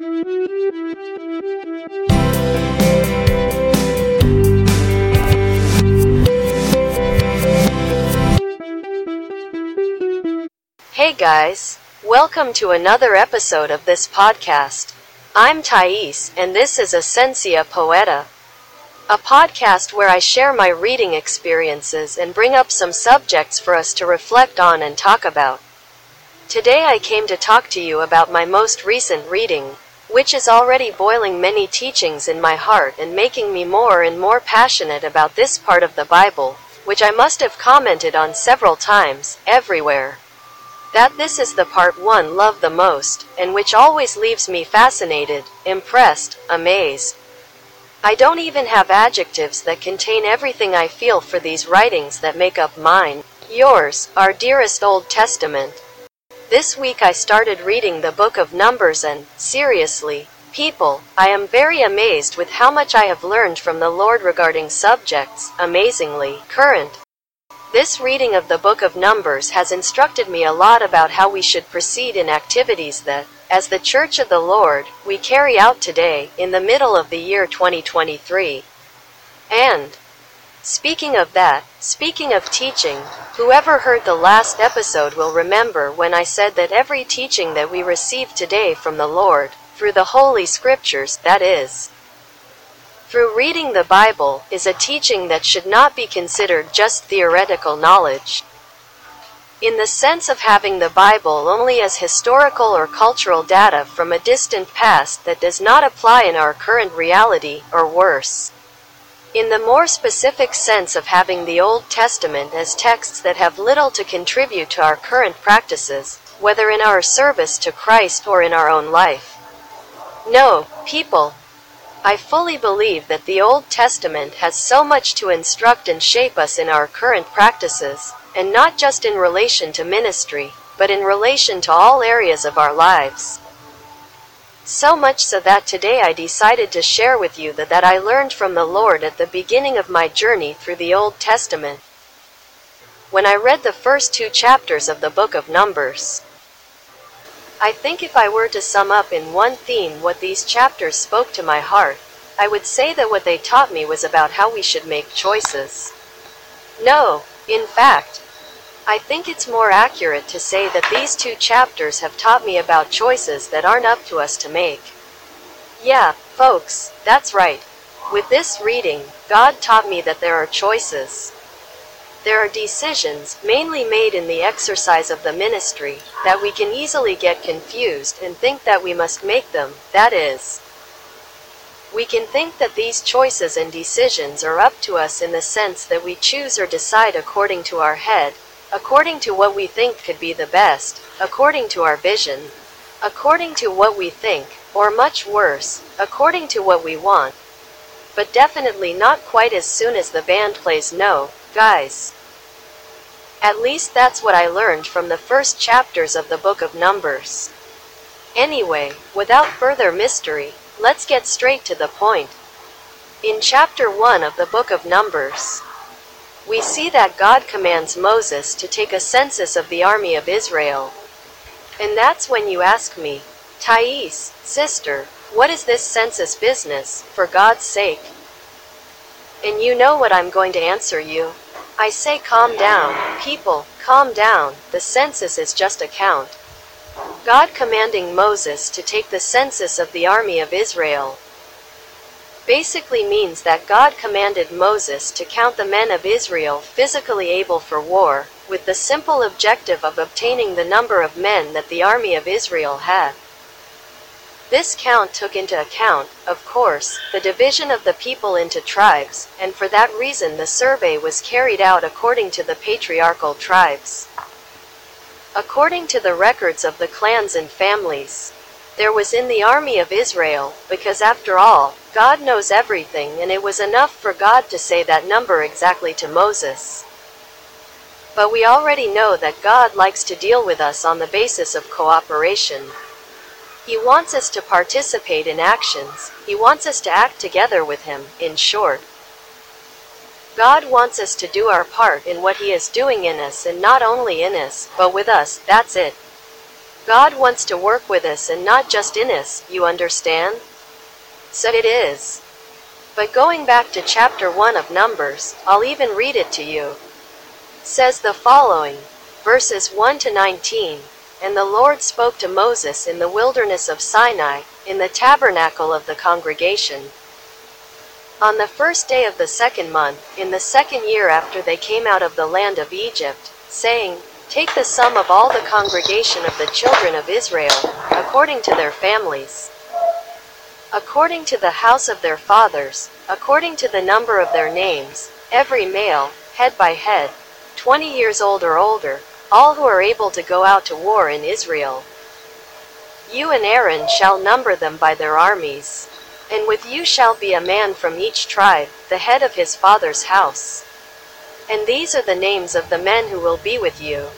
Hey guys, welcome to another episode of this podcast. I'm Thais, and this is Essentia Poeta, a podcast where I share my reading experiences and bring up some subjects for us to reflect on and talk about. Today I came to talk to you about my most recent reading, which is already boiling many teachings in my heart and making me more and more passionate about this part of the Bible, which I must have commented on several times, everywhere. That this is the part one love the most, and which always leaves me fascinated, impressed, amazed. I don't even have adjectives that contain everything I feel for these writings that make up mine, yours, our dearest Old Testament. This week I started reading the book of Numbers and, seriously, people, I am very amazed with how much I have learned from the Lord regarding subjects, amazingly, current. This reading of the book of Numbers has instructed me a lot about how we should proceed in activities that, as the Church of the Lord, we carry out today, in the middle of the year 2023. And, speaking of that, speaking of teaching, whoever heard the last episode will remember when I said that every teaching that we receive today from the Lord, through the Holy Scriptures, that is, through reading the Bible, is a teaching that should not be considered just theoretical knowledge in the sense of having the Bible only as historical or cultural data from a distant past that does not apply in our current reality, or worse. In the more specific sense of having the Old Testament as texts that have little to contribute to our current practices, whether in our service to Christ or in our own life. No, people. I fully believe that the Old Testament has so much to instruct and shape us in our current practices, and not just in relation to ministry, but in relation to all areas of our lives. So much so that today I decided to share with you that, that I learned from the Lord at the beginning of my journey through the Old Testament. When I read the first two chapters of the book of Numbers, I think if I were to sum up in one theme what these chapters spoke to my heart, I would say that what they taught me was about how we should make choices. No, in fact, I think it's more accurate to say that these two chapters have taught me about choices that aren't up to us to make. Yeah, folks, that's right. With this reading, God taught me that there are choices. There are decisions, mainly made in the exercise of the ministry, that we can easily get confused and think that we must make them, that is. We can think that these choices and decisions are up to us in the sense that we choose or decide according to our head, according to what we think could be the best, according to our vision, according to what we think, or much worse, according to what we want. But definitely not quite as soon as the band plays no, guys. At least that's what I learned from the first chapters of the book of Numbers. Anyway, without further mystery, let's get straight to the point. In chapter 1 of the book of Numbers, we see that God commands Moses to take a census of the army of Israel. And that's when you ask me, Thais, sister, what is this census business, for God's sake? And you know what I'm going to answer you. I say calm down, people, calm down, the census is just a count. God commanding Moses to take the census of the army of Israel, basically means that God commanded Moses to count the men of Israel physically able for war, with the simple objective of obtaining the number of men that the army of Israel had. This count took into account, of course, the division of the people into tribes, and for that reason the survey was carried out according to the patriarchal tribes. According to the records of the clans and families, there was in the army of Israel, because after all, God knows everything and it was enough for God to say that number exactly to Moses. But we already know that God likes to deal with us on the basis of cooperation. He wants us to participate in actions, He wants us to act together with Him, in short. God wants us to do our part in what He is doing in us and not only in us, but with us, that's it. God wants to work with us and not just in us, you understand? So it is. But going back to chapter 1 of Numbers, I'll even read it to you. Says the following, verses 1 to 19. And the Lord spoke to Moses in the wilderness of Sinai, in the tabernacle of the congregation. On the first day of the second month, in the second year after they came out of the land of Egypt, saying, Take the sum of all the congregation of the children of Israel, according to their families according to the house of their fathers, according to the number of their names, every male, head by head, twenty years old or older, all who are able to go out to war in Israel. You and Aaron shall number them by their armies. And with you shall be a man from each tribe, the head of his father's house. And these are the names of the men who will be with you.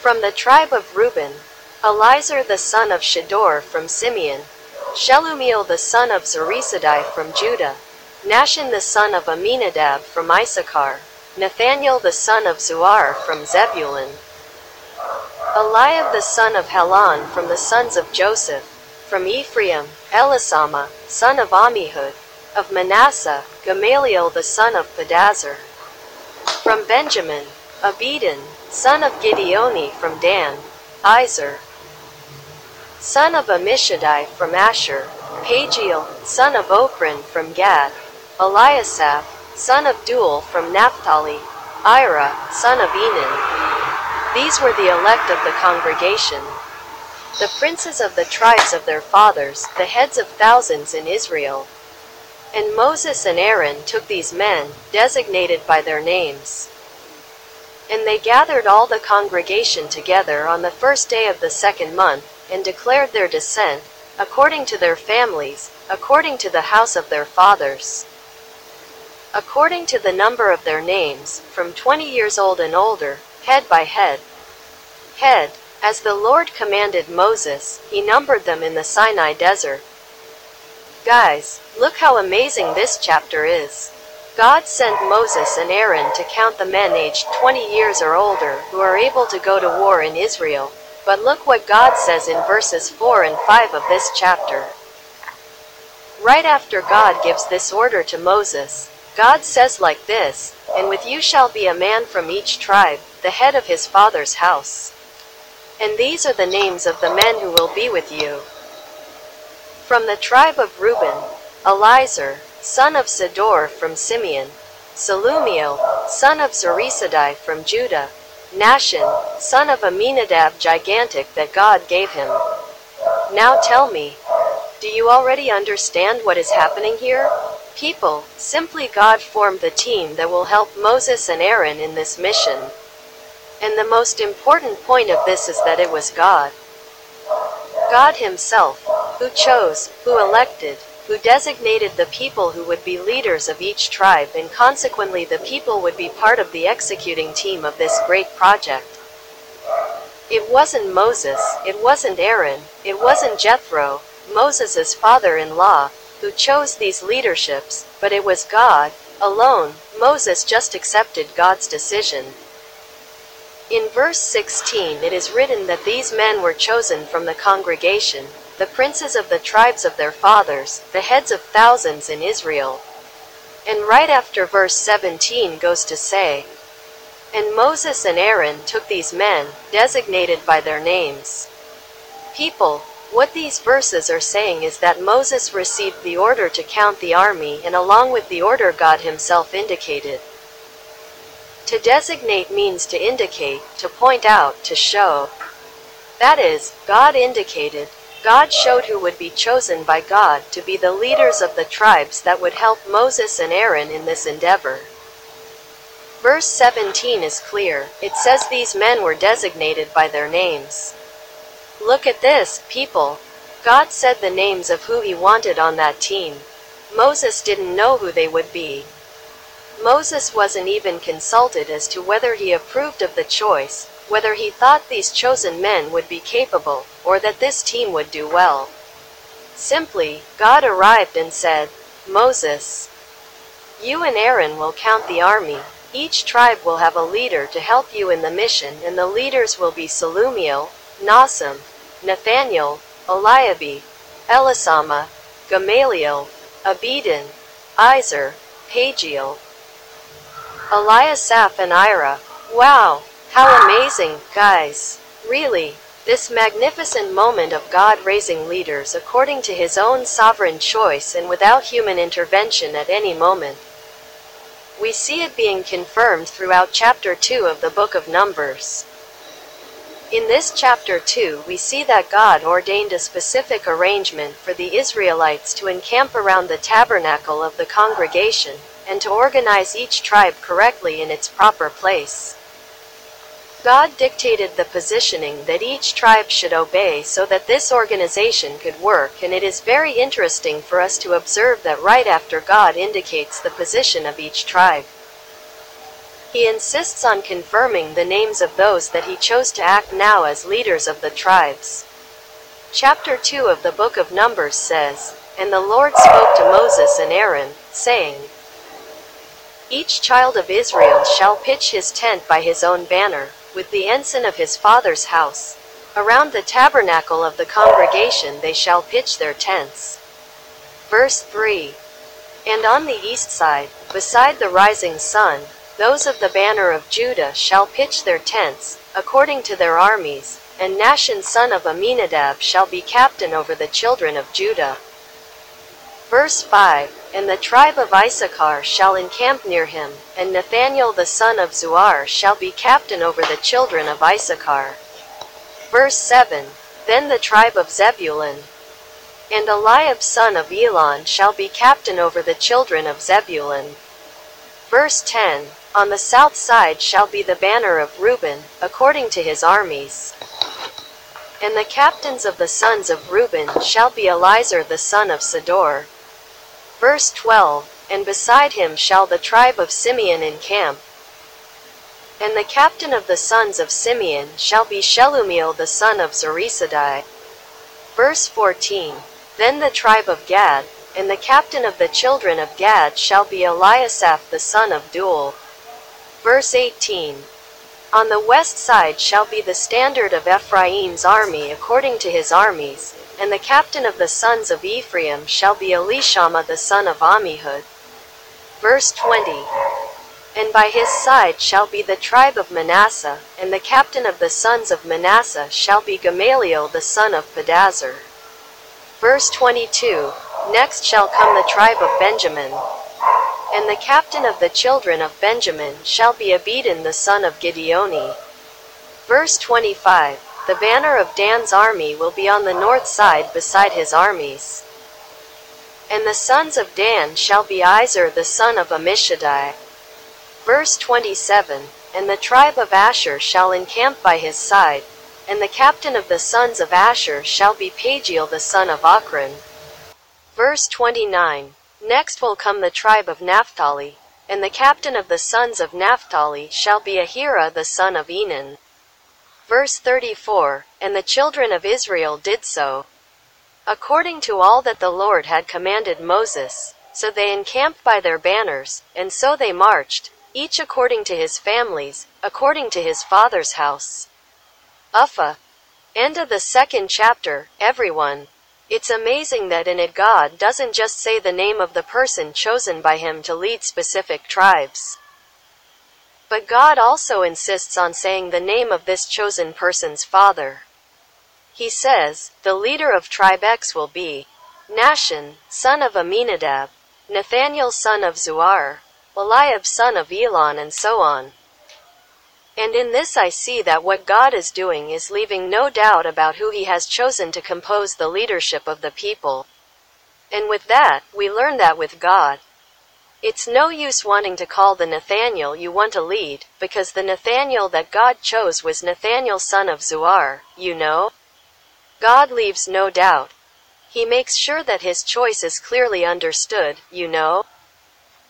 From the tribe of Reuben, Elizur the son of Shedeur from Simeon, Shelumiel the son of Zurishaddai from Judah, Nahshon the son of Aminadab from Issachar, Nathaniel the son of Zuar from Zebulun, Eliab the son of Helon from the sons of Joseph, from Ephraim, Elisama, son of Amihud, of Manasseh, Gamaliel the son of Pedahzur, from Benjamin, Abidan, son of Gideoni from Dan, Izur, son of Amishadai from Asher, Pagiel, son of Ochran from Gad, Eliasaph, son of Deuel from Naphtali, Ira, son of Enan. These were the elect of the congregation, the princes of the tribes of their fathers, the heads of thousands in Israel. And Moses and Aaron took these men, designated by their names. And they gathered all the congregation together on the first day of the second month, and declared their descent, according to their families, according to the house of their fathers. According to the number of their names, from twenty years old and older, head by head. Head, as the Lord commanded Moses, he numbered them in the Sinai desert. Guys, look how amazing this chapter is. God sent Moses and Aaron to count the men aged 20 years or older who are able to go to war in Israel, but look what God says in verses 4 and 5 of this chapter. Right after God gives this order to Moses, God says like this, And with you shall be a man from each tribe, the head of his father's house. And these are the names of the men who will be with you. From the tribe of Reuben, Elizur, son of Shedeur from Simeon, Shelumiel, son of Zurishaddai from Judah, Nahshon, son of Amminadab gigantic that God gave him. Now tell me, do you already understand what is happening here? People, simply God formed the team that will help Moses and Aaron in this mission. And the most important point of this is that it was God. God Himself, who chose, who elected, who designated the people who would be leaders of each tribe and consequently the people would be part of the executing team of this great project. It wasn't Moses, it wasn't Aaron, it wasn't Jethro, Moses' father-in-law, who chose these leaderships, but it was God, alone, Moses just accepted God's decision. In verse 16 it is written that these men were chosen from the congregation, the princes of the tribes of their fathers, the heads of thousands in Israel. And right after verse 17 goes to say, And Moses and Aaron took these men, designated by their names. People, what these verses are saying is that Moses received the order to count the army and along with the order God himself indicated. To designate means to indicate, to point out, to show. That is, God indicated, God showed who would be chosen by God to be the leaders of the tribes that would help Moses and Aaron in this endeavor. Verse 17 is clear. It says these men were designated by their names. Look at this, people. God said the names of who he wanted on that team. Moses didn't know who they would be. Moses wasn't even consulted as to whether he approved of the choice, whether he thought these chosen men would be capable, or that this team would do well. Simply, God arrived and said, Moses, you and Aaron will count the army. Each tribe will have a leader to help you in the mission, and the leaders will be Shelumiel, Nasim, Nathaniel, Eliabi, Elisama, Gamaliel, Abedin, Izer, Pagiel, Eliasaph and Ira. Wow, how amazing, guys. Really, this magnificent moment of God raising leaders according to his own sovereign choice and without human intervention at any moment. We see it being confirmed throughout chapter 2 of the book of Numbers. In this chapter 2, we see that God ordained a specific arrangement for the Israelites to encamp around the tabernacle of the congregation, and to organize each tribe correctly in its proper place. God dictated the positioning that each tribe should obey so that this organization could work, and it is very interesting for us to observe that right after God indicates the position of each tribe. He insists on confirming the names of those that he chose to act now as leaders of the tribes. Chapter 2 of the book of Numbers says, And the Lord spoke to Moses and Aaron, saying, Each child of Israel shall pitch his tent by his own banner, with the ensign of his father's house. Around the tabernacle of the congregation they shall pitch their tents. Verse 3 And on the east side, beside the rising sun, those of the banner of Judah shall pitch their tents, according to their armies, and Nashon son of Amminadab shall be captain over the children of Judah. Verse 5 And the tribe of Issachar shall encamp near him, and Nathaniel the son of Zuar shall be captain over the children of Issachar. Verse 7 Then the tribe of Zebulun and Eliab son of Elon shall be captain over the children of Zebulun. Verse 10 On the south side shall be the banner of Reuben, according to his armies. And the captains of the sons of Reuben shall be Elizur the son of Sedor. Verse 12 And beside him shall the tribe of Simeon encamp. And the captain of the sons of Simeon shall be Shelumiel the son of Zurishaddai. Verse 14 Then the tribe of Gad, and the captain of the children of Gad shall be Eliasaph the son of Deuel. Verse 18 On the west side shall be the standard of Ephraim's army according to his armies, and the captain of the sons of Ephraim shall be Elishama the son of Ammihud. Verse 20 And by his side shall be the tribe of Manasseh, and the captain of the sons of Manasseh shall be Gamaliel the son of Pedahzur. Verse 22 Next shall come the tribe of Benjamin. And the captain of the children of Benjamin shall be Abedin the son of Gideoni. Verse 25 The banner of Dan's army will be on the north side beside his armies. And the sons of Dan shall be Izer the son of Ammishaddai. Verse 27 And the tribe of Asher shall encamp by his side, and the captain of the sons of Asher shall be Pagiel the son of Ochran. Verse 29 Next will come the tribe of Naphtali, and the captain of the sons of Naphtali shall be Ahira the son of Enan. Verse 34 And the children of Israel did so, according to all that the Lord had commanded Moses. So they encamped by their banners, and so they marched, each according to his families, according to his father's house. Uffah. End of the second chapter, everyone. It's amazing that in it God doesn't just say the name of the person chosen by him to lead specific tribes. But God also insists on saying the name of this chosen person's father. He says, the leader of tribe X will be Nahshon, son of Amminadab, Nathaniel son of Zuar, Eliab son of Elon and so on. And in this I see that what God is doing is leaving no doubt about who he has chosen to compose the leadership of the people. And with that, we learn that with God. It's no use wanting to call the Nathaniel you want to lead, because the Nathaniel that God chose was Nathaniel son of Zuar, you know? God leaves no doubt. He makes sure that his choice is clearly understood, you know?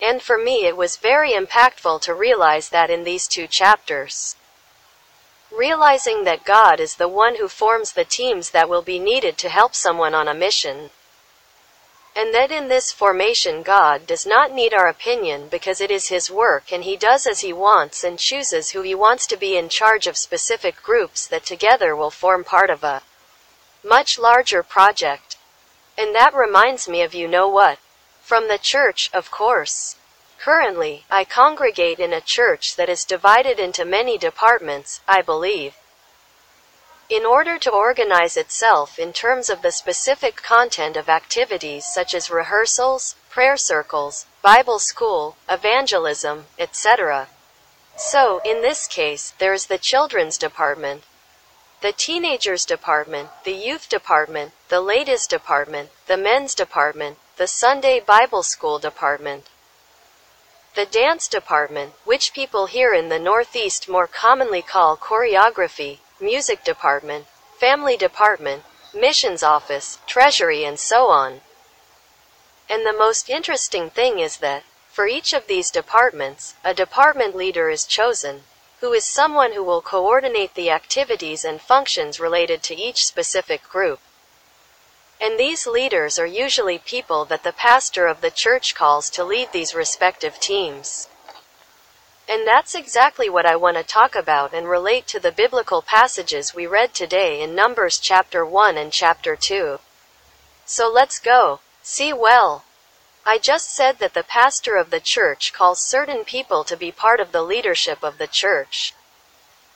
And for me it was very impactful to realize that in these two chapters. Realizing that God is the one who forms the teams that will be needed to help someone on a mission. And that in this formation God does not need our opinion because it is His work and He does as He wants and chooses who He wants to be in charge of specific groups that together will form part of a much larger project. And that reminds me of you know what? From the church, of course. Currently, I congregate in a church that is divided into many departments, I believe. In order to organize itself in terms of the specific content of activities such as rehearsals, prayer circles, Bible school, evangelism, etc. So, in this case, there is the children's department, the teenagers department, the youth department, the ladies department, the men's department, the Sunday Bible school department, the dance department, which people here in the Northeast more commonly call choreography, music department, family department, missions office, treasury, and so on. And the most interesting thing is that, for each of these departments, a department leader is chosen, who is someone who will coordinate the activities and functions related to each specific group. And these leaders are usually people that the pastor of the church calls to lead these respective teams. And that's exactly what I want to talk about and relate to the biblical passages we read today in Numbers chapter 1 and chapter 2. So let's go. See well. I just said that the pastor of the church calls certain people to be part of the leadership of the church.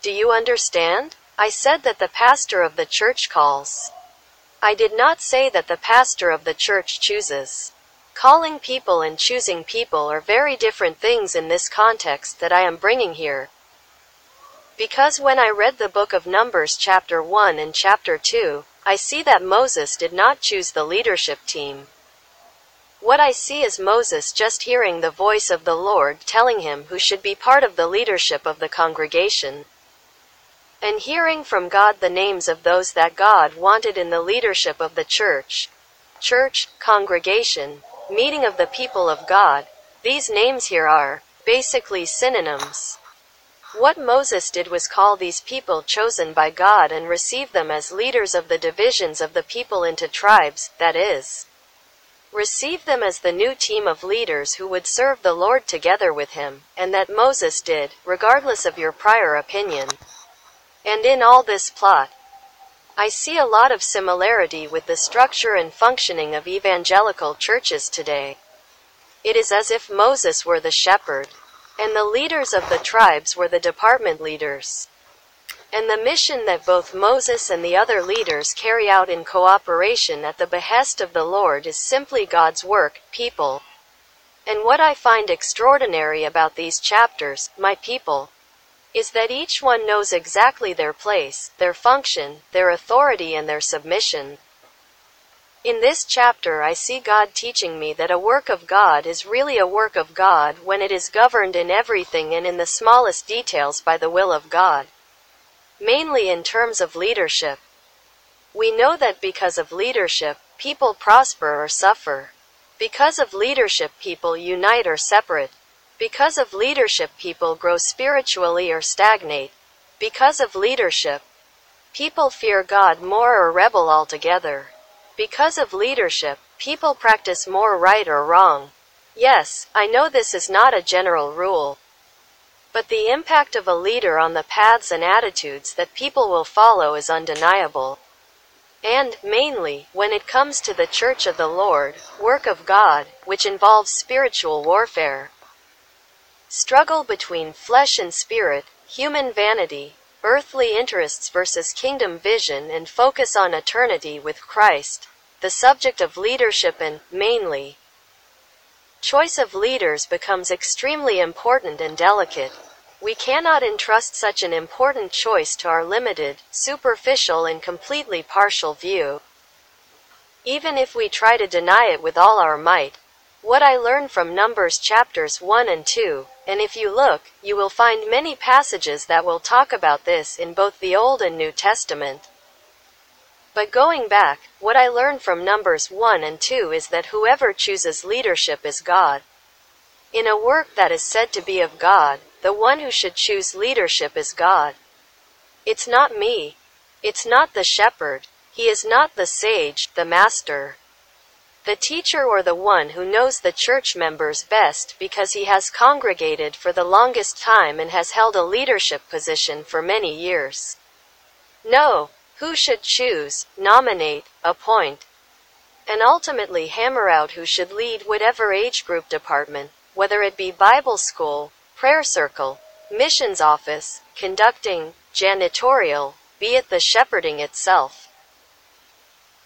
Do you understand? I said that the pastor of the church calls. I did not say that the pastor of the church chooses. Calling people and choosing people are very different things in this context that I am bringing here. Because when I read the book of Numbers chapter 1 and chapter 2, I see that Moses did not choose the leadership team. What I see is Moses just hearing the voice of the Lord telling him who should be part of the leadership of the congregation. And hearing from God the names of those that God wanted in the leadership of the church. Church, congregation, meeting of the people of God. These names here are basically synonyms. What Moses did was call these people chosen by God and receive them as leaders of the divisions of the people into tribes, that is, receive them as the new team of leaders who would serve the Lord together with him, and that Moses did, regardless of your prior opinion. And in all this plot, I see a lot of similarity with the structure and functioning of evangelical churches today. It is as if Moses were the shepherd, and the leaders of the tribes were the department leaders. And the mission that both Moses and the other leaders carry out in cooperation at the behest of the Lord is simply God's work, people. And what I find extraordinary about these chapters, my people, is that each one knows exactly their place, their function, their authority, and their submission. In this chapter, I see God teaching me that a work of God is really a work of God when it is governed in everything and in the smallest details by the will of God. Mainly in terms of leadership. We know that because of leadership, people prosper or suffer. Because of leadership, people unite or separate. Because of leadership, people grow spiritually or stagnate. Because of leadership, people fear God more or rebel altogether. Because of leadership, people practice more right or wrong. Yes, I know this is not a general rule. But the impact of a leader on the paths and attitudes that people will follow is undeniable. And, mainly, when it comes to the Church of the Lord, work of God, which involves spiritual warfare. Struggle between flesh and spirit, human vanity, earthly interests versus kingdom vision and focus on eternity with Christ, the subject of leadership and, mainly, choice of leaders becomes extremely important and delicate. We cannot entrust such an important choice to our limited, superficial, and completely partial view. Even if we try to deny it with all our might, what I learned from Numbers chapters 1 and 2, and if you look, you will find many passages that will talk about this in both the Old and New Testament. But going back, what I learned from Numbers 1 and 2 is that whoever chooses leadership is God. In a work that is said to be of God, the one who should choose leadership is God. It's not me. It's not the shepherd. He is not the sage, the master. The teacher or the one who knows the church members best because he has congregated for the longest time and has held a leadership position for many years. No, who should choose, nominate, appoint, and ultimately hammer out who should lead whatever age group department, whether it be Bible school, prayer circle, missions office, conducting, janitorial, be it the shepherding itself.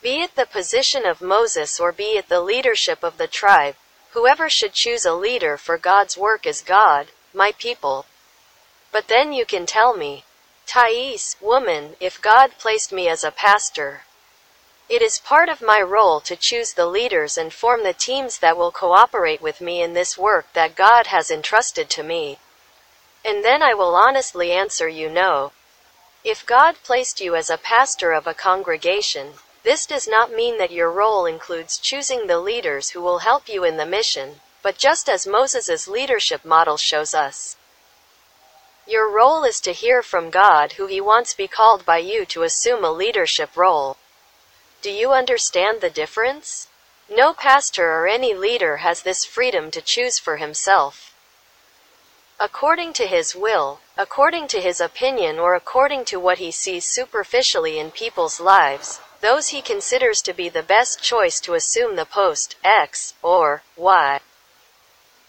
Be it the position of Moses or be it the leadership of the tribe, whoever should choose a leader for God's work is God, my people. But then you can tell me, Thais, woman, if God placed me as a pastor, it is part of my role to choose the leaders and form the teams that will cooperate with me in this work that God has entrusted to me. And then I will honestly answer you no. If God placed you as a pastor of a congregation, this does not mean that your role includes choosing the leaders who will help you in the mission, but just as Moses' leadership model shows us. Your role is to hear from God who he wants be called by you to assume a leadership role. Do you understand the difference? No pastor or any leader has this freedom to choose for himself. According to his will, according to his opinion or according to what he sees superficially in people's lives, those he considers to be the best choice to assume the post X or Y.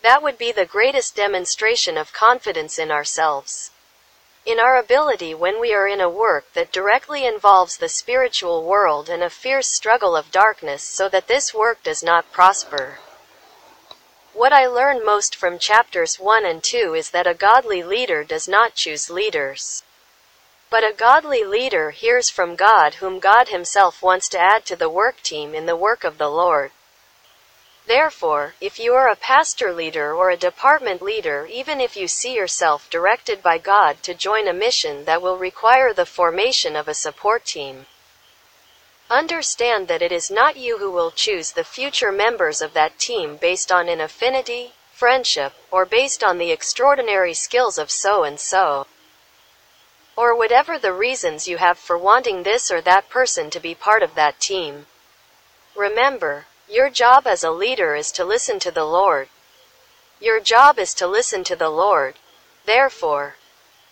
That would be the greatest demonstration of confidence in ourselves. In our ability when we are in a work that directly involves the spiritual world and a fierce struggle of darkness so that this work does not prosper. What I learn most from chapters 1 and 2 is that a godly leader does not choose leaders. But a godly leader hears from God whom God himself wants to add to the work team in the work of the Lord. Therefore, if you are a pastor leader or a department leader, even if you see yourself directed by God to join a mission that will require the formation of a support team, understand that it is not you who will choose the future members of that team based on an affinity, friendship, or based on the extraordinary skills of so and so. Or whatever the reasons you have for wanting this or that person to be part of that team. Remember, your job as a leader is to listen to the Lord. Your job is to listen to the Lord. Therefore,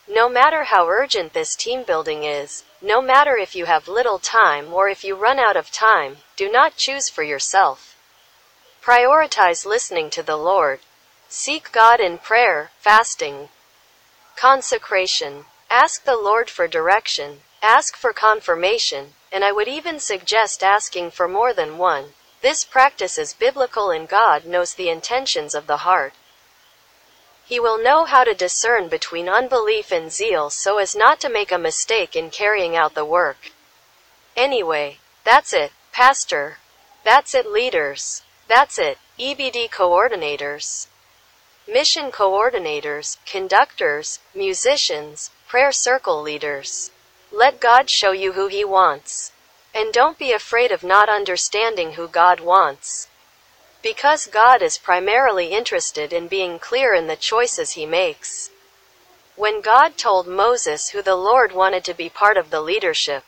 no matter how urgent this team building is, no matter if you have little time or if you run out of time, do not choose for yourself. Prioritize listening to the Lord. Seek God in prayer, fasting, consecration. Ask the Lord for direction, ask for confirmation, and I would even suggest asking for more than one. This practice is biblical and God knows the intentions of the heart. He will know how to discern between unbelief and zeal so as not to make a mistake in carrying out the work. Anyway, that's it, Pastor. That's it, leaders. That's it, EBD coordinators. Mission coordinators, conductors, musicians, prayer circle leaders. Let God show you who He wants. And don't be afraid of not understanding who God wants. Because God is primarily interested in being clear in the choices He makes. When God told Moses who the Lord wanted to be part of the leadership,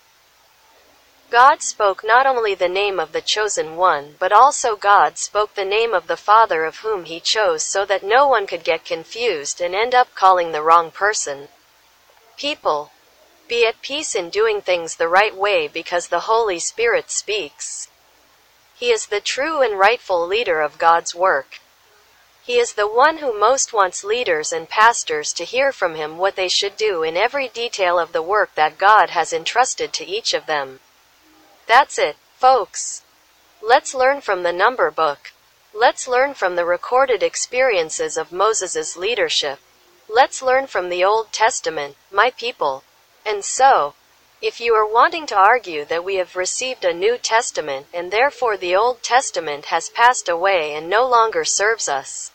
God spoke not only the name of the chosen one, but also God spoke the name of the Father of whom he chose so that no one could get confused and end up calling the wrong person. People, be at peace in doing things the right way because the Holy Spirit speaks. He is the true and rightful leader of God's work. He is the one who most wants leaders and pastors to hear from him what they should do in every detail of the work that God has entrusted to each of them. That's it, folks. Let's learn from the number book. Let's learn from the recorded experiences of Moses' leadership. Let's learn from the Old Testament, my people. And so, if you are wanting to argue that we have received a New Testament and therefore the Old Testament has passed away and no longer serves us,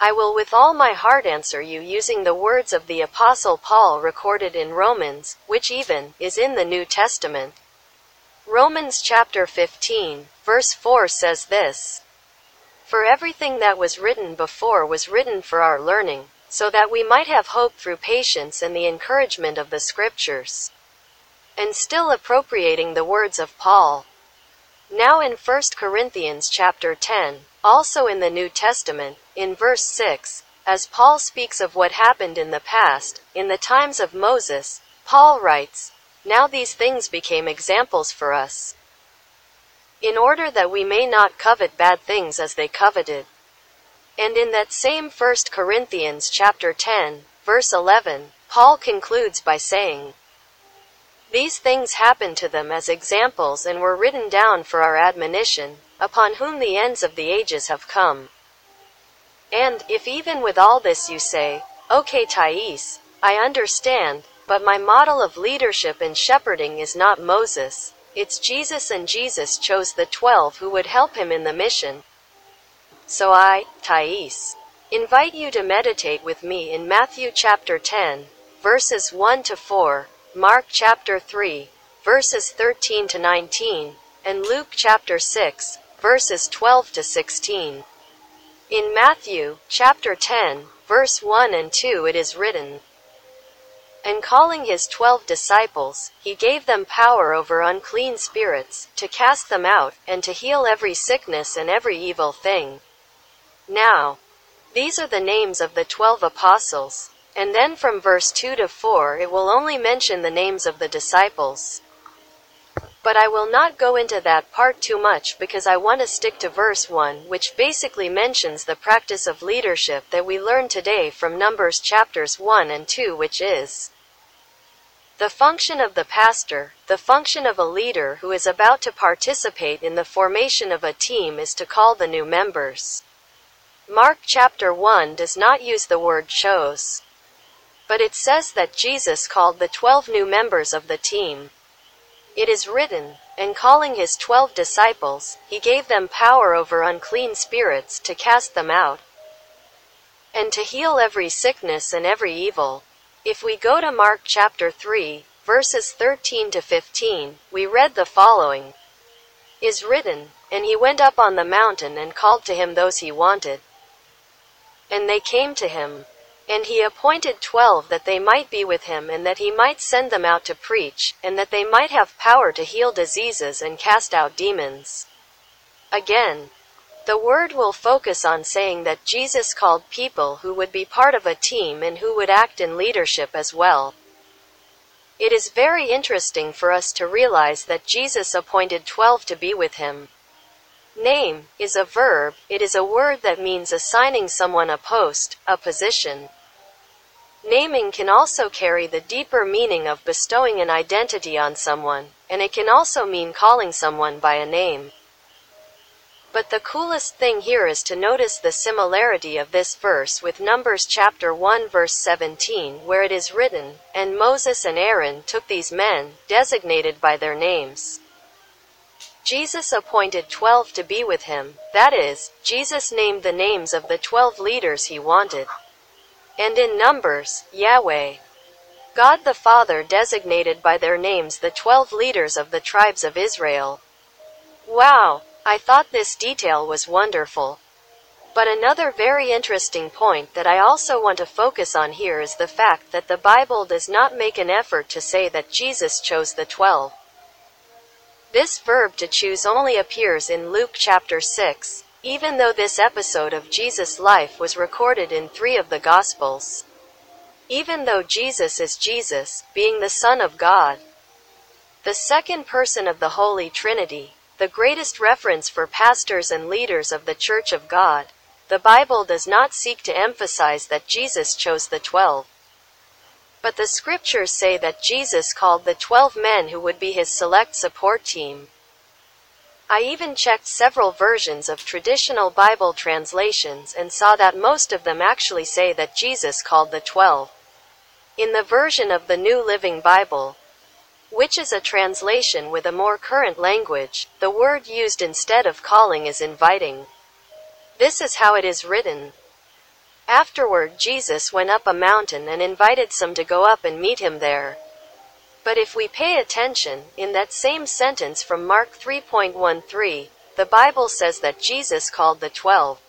I will with all my heart answer you using the words of the Apostle Paul recorded in Romans, which even is in the New Testament. Romans chapter 15, verse 4 says this For everything that was written before was written for our learning so that we might have hope through patience and the encouragement of the Scriptures. And still appropriating the words of Paul. Now in 1 Corinthians chapter 10, also in the New Testament, in verse 6, as Paul speaks of what happened in the past, in the times of Moses, Paul writes, Now these things became examples for us, in order that we may not covet bad things as they coveted. And in that same 1 Corinthians chapter 10, verse 11, Paul concludes by saying, These things happened to them as examples and were written down for our admonition, upon whom the ends of the ages have come. And, if even with all this you say, Okay Thais, I understand, but my model of leadership and shepherding is not Moses, it's Jesus and Jesus chose the twelve who would help him in the mission. So I, Thais, invite you to meditate with me in Matthew chapter 10, verses 1 to 4, Mark chapter 3, verses 13 to 19, and Luke chapter 6, verses 12 to 16. In Matthew chapter 10, verse 1 and 2 it is written, And calling his twelve disciples, he gave them power over unclean spirits, to cast them out, and to heal every sickness and every evil thing. Now, these are the names of the twelve apostles. And then from verse 2 to 4 it will only mention the names of the disciples. But I will not go into that part too much because I want to stick to verse 1, which basically mentions the practice of leadership that we learn today from Numbers chapters 1 and 2, which is the function of the pastor, the function of a leader who is about to participate in the formation of a team is to call the new members. Mark chapter 1 does not use the word chose. But it says that Jesus called the twelve new members of the team. It is written, and calling his twelve disciples, he gave them power over unclean spirits to cast them out, and to heal every sickness and every evil. If we go to Mark chapter 3, verses 13 to 15, we read the following is written, And he went up on the mountain and called to him those he wanted and they came to him. And he appointed twelve that they might be with him and that he might send them out to preach, and that they might have power to heal diseases and cast out demons. Again, the word will focus on saying that Jesus called people who would be part of a team and who would act in leadership as well. It is very interesting for us to realize that Jesus appointed twelve to be with him. Name is a verb, it is a word that means assigning someone a post, a position. Naming can also carry the deeper meaning of bestowing an identity on someone, and it can also mean calling someone by a name. But the coolest thing here is to notice the similarity of this verse with Numbers chapter 1 verse 17 where it is written, And Moses and Aaron took these men, designated by their names. Jesus appointed twelve to be with him, that is, Jesus named the names of the twelve leaders he wanted. And in Numbers, Yahweh, God the Father designated by their names the twelve leaders of the tribes of Israel. Wow! I thought this detail was wonderful. But another very interesting point that I also want to focus on here is the fact that the Bible does not make an effort to say that Jesus chose the twelve. This verb to choose only appears in Luke chapter 6, even though this episode of Jesus' life was recorded in three of the Gospels. Even though Jesus is Jesus, being the Son of God, the second person of the Holy Trinity, the greatest reference for pastors and leaders of the Church of God, the Bible does not seek to emphasize that Jesus chose the twelve. But the scriptures say that Jesus called the twelve men who would be his select support team. I even checked several versions of traditional Bible translations and saw that most of them actually say that Jesus called the twelve. In the version of the New Living Bible, which is a translation with a more current language, the word used instead of calling is inviting. This is how it is written. Afterward Jesus went up a mountain and invited some to go up and meet him there. But if we pay attention, in that same sentence from Mark 3.13, the Bible says that Jesus called the twelve.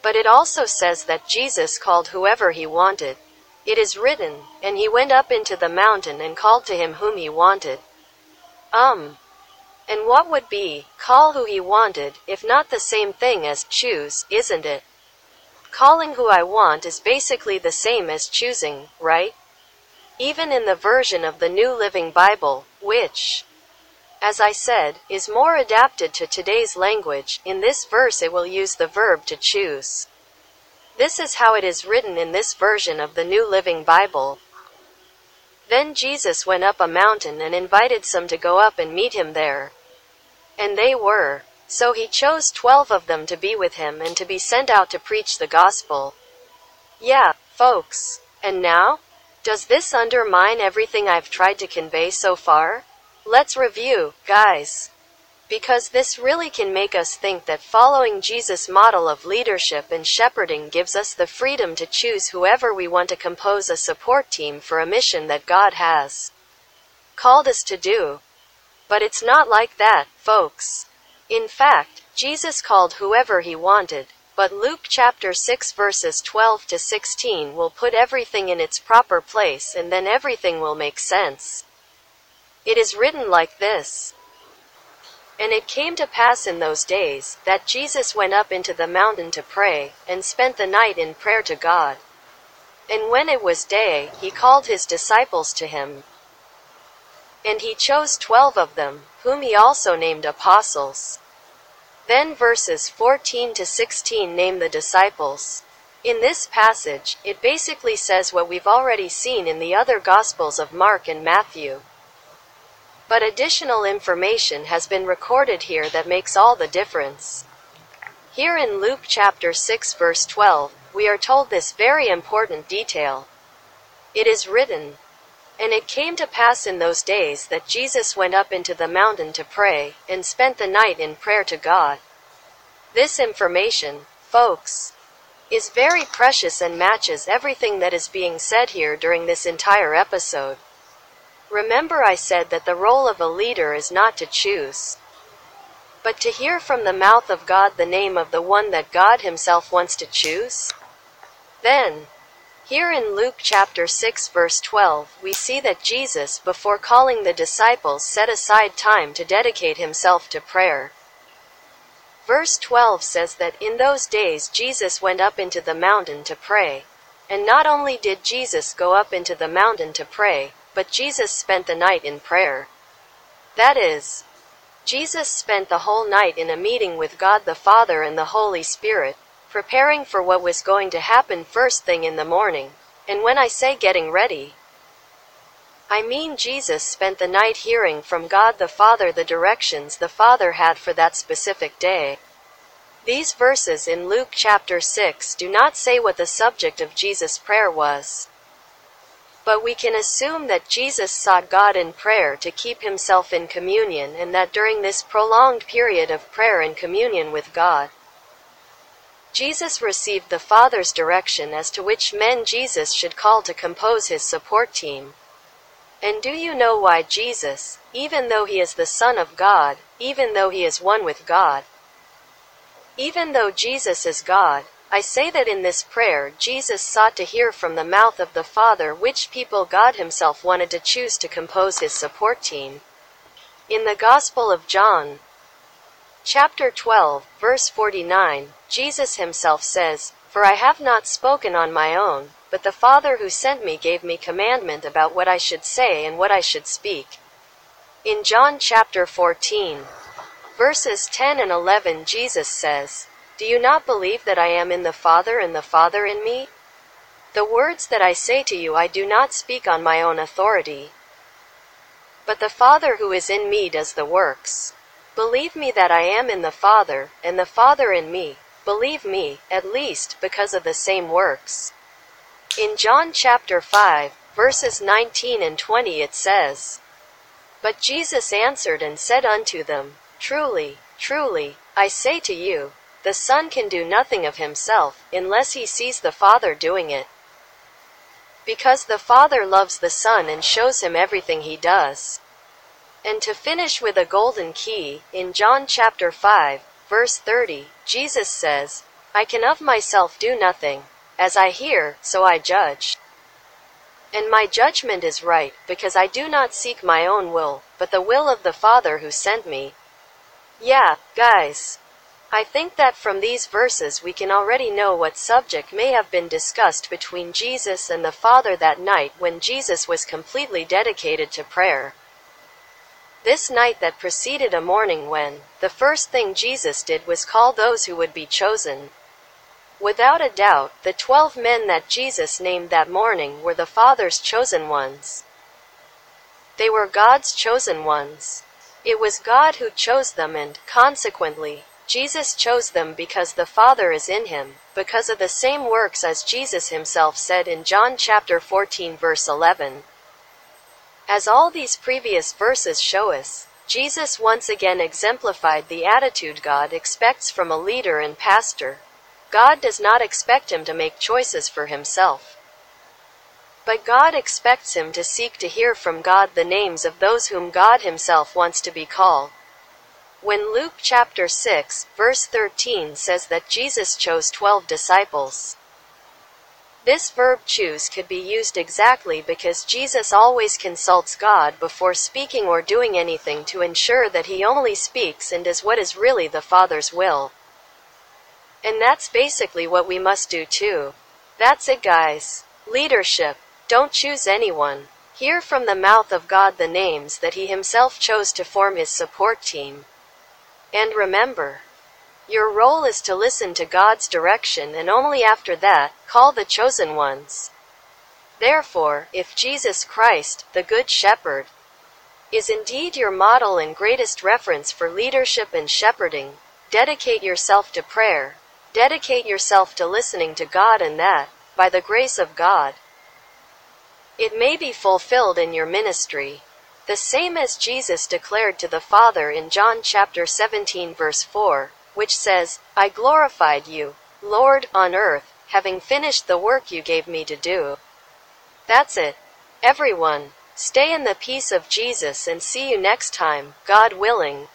But it also says that Jesus called whoever he wanted. It is written, and he went up into the mountain and called to him whom he wanted. Um. And what would be, call who he wanted, if not the same thing as choose, isn't it? Calling who I want is basically the same as choosing, right? Even in the version of the New Living Bible, which, as I said, is more adapted to today's language, in this verse it will use the verb to choose. This is how it is written in this version of the New Living Bible. Then Jesus went up a mountain and invited some to go up and meet him there. And they were. So he chose twelve of them to be with him and to be sent out to preach the gospel. Yeah, folks. And now? Does this undermine everything I've tried to convey so far? Let's review, guys. Because this really can make us think that following Jesus' model of leadership and shepherding gives us the freedom to choose whoever we want to compose a support team for a mission that God has called us to do. But it's not like that, folks. In fact, Jesus called whoever he wanted, but Luke chapter 6 verses 12 to 16 will put everything in its proper place and then everything will make sense. It is written like this. And it came to pass in those days that Jesus went up into the mountain to pray, and spent the night in prayer to God. And when it was day, he called his disciples to him. And he chose twelve of them, whom he also named apostles. Then verses 14 to 16 name the disciples. In this passage, it basically says what we've already seen in the other Gospels of Mark and Matthew. But additional information has been recorded here that makes all the difference. Here in Luke chapter 6 verse 12, we are told this very important detail. It is written, and it came to pass in those days that Jesus went up into the mountain to pray, and spent the night in prayer to God. This information, folks, is very precious and matches everything that is being said here during this entire episode. Remember, I said that the role of a leader is not to choose, but to hear from the mouth of God the name of the one that God Himself wants to choose? Then, here in Luke chapter 6 verse 12, we see that Jesus, before calling the disciples, set aside time to dedicate himself to prayer. Verse 12 says that in those days Jesus went up into the mountain to pray. And not only did Jesus go up into the mountain to pray, but Jesus spent the night in prayer. That is, Jesus spent the whole night in a meeting with God the Father and the Holy Spirit, preparing for what was going to happen first thing in the morning. And when I say getting ready, I mean Jesus spent the night hearing from God the Father the directions the Father had for that specific day. These verses in Luke chapter 6 do not say what the subject of Jesus' prayer was. But we can assume that Jesus sought God in prayer to keep himself in communion and that during this prolonged period of prayer and communion with God, Jesus received the Father's direction as to which men Jesus should call to compose his support team. And do you know why Jesus, even though he is the Son of God, even though he is one with God, even though Jesus is God, I say that in this prayer Jesus sought to hear from the mouth of the Father which people God himself wanted to choose to compose his support team. In the Gospel of John, chapter 12, verse 49, Jesus himself says, For I have not spoken on my own, but the Father who sent me gave me commandment about what I should say and what I should speak. In John chapter 14, verses 10 and 11, Jesus says, Do you not believe that I am in the Father and the Father in me? The words that I say to you I do not speak on my own authority, but the Father who is in me does the works. Believe me that I am in the Father, and the Father in me. Believe me, at least, because of the same works. In John chapter 5, verses 19 and 20 it says, But Jesus answered and said unto them, Truly, truly, I say to you, the Son can do nothing of himself, unless he sees the Father doing it. Because the Father loves the Son and shows him everything he does. And to finish with a golden key, in John chapter 5, verse 30, Jesus says, I can of myself do nothing. As I hear, so I judge. And my judgment is right, because I do not seek my own will, but the will of the Father who sent me. Yeah, guys. I think that from these verses we can already know what subject may have been discussed between Jesus and the Father that night when Jesus was completely dedicated to prayer. This night that preceded a morning when, the first thing Jesus did was call those who would be chosen. Without a doubt, the twelve men that Jesus named that morning were the Father's chosen ones. They were God's chosen ones. It was God who chose them and, consequently, Jesus chose them because the Father is in him, because of the same works as Jesus himself said in John chapter 14 verse 11. As all these previous verses show us, Jesus once again exemplified the attitude God expects from a leader and pastor. God does not expect him to make choices for himself. But God expects him to seek to hear from God the names of those whom God himself wants to be called. When Luke chapter 6, verse 13 says that Jesus chose 12 disciples, this verb choose could be used exactly because Jesus always consults God before speaking or doing anything to ensure that he only speaks and does what is really the Father's will. And that's basically what we must do too. That's it, guys. Leadership. Don't choose anyone. Hear from the mouth of God the names that he himself chose to form his support team. And remember, your role is to listen to God's direction and only after that, call the chosen ones. Therefore, if Jesus Christ, the Good Shepherd, is indeed your model and greatest reference for leadership and shepherding, dedicate yourself to prayer, dedicate yourself to listening to God and that, by the grace of God, it may be fulfilled in your ministry. The same as Jesus declared to the Father in John chapter 17 verse 4, which says, I glorified you, Lord, on earth, having finished the work you gave me to do. That's it. Everyone, stay in the peace of Jesus and see you next time, God willing.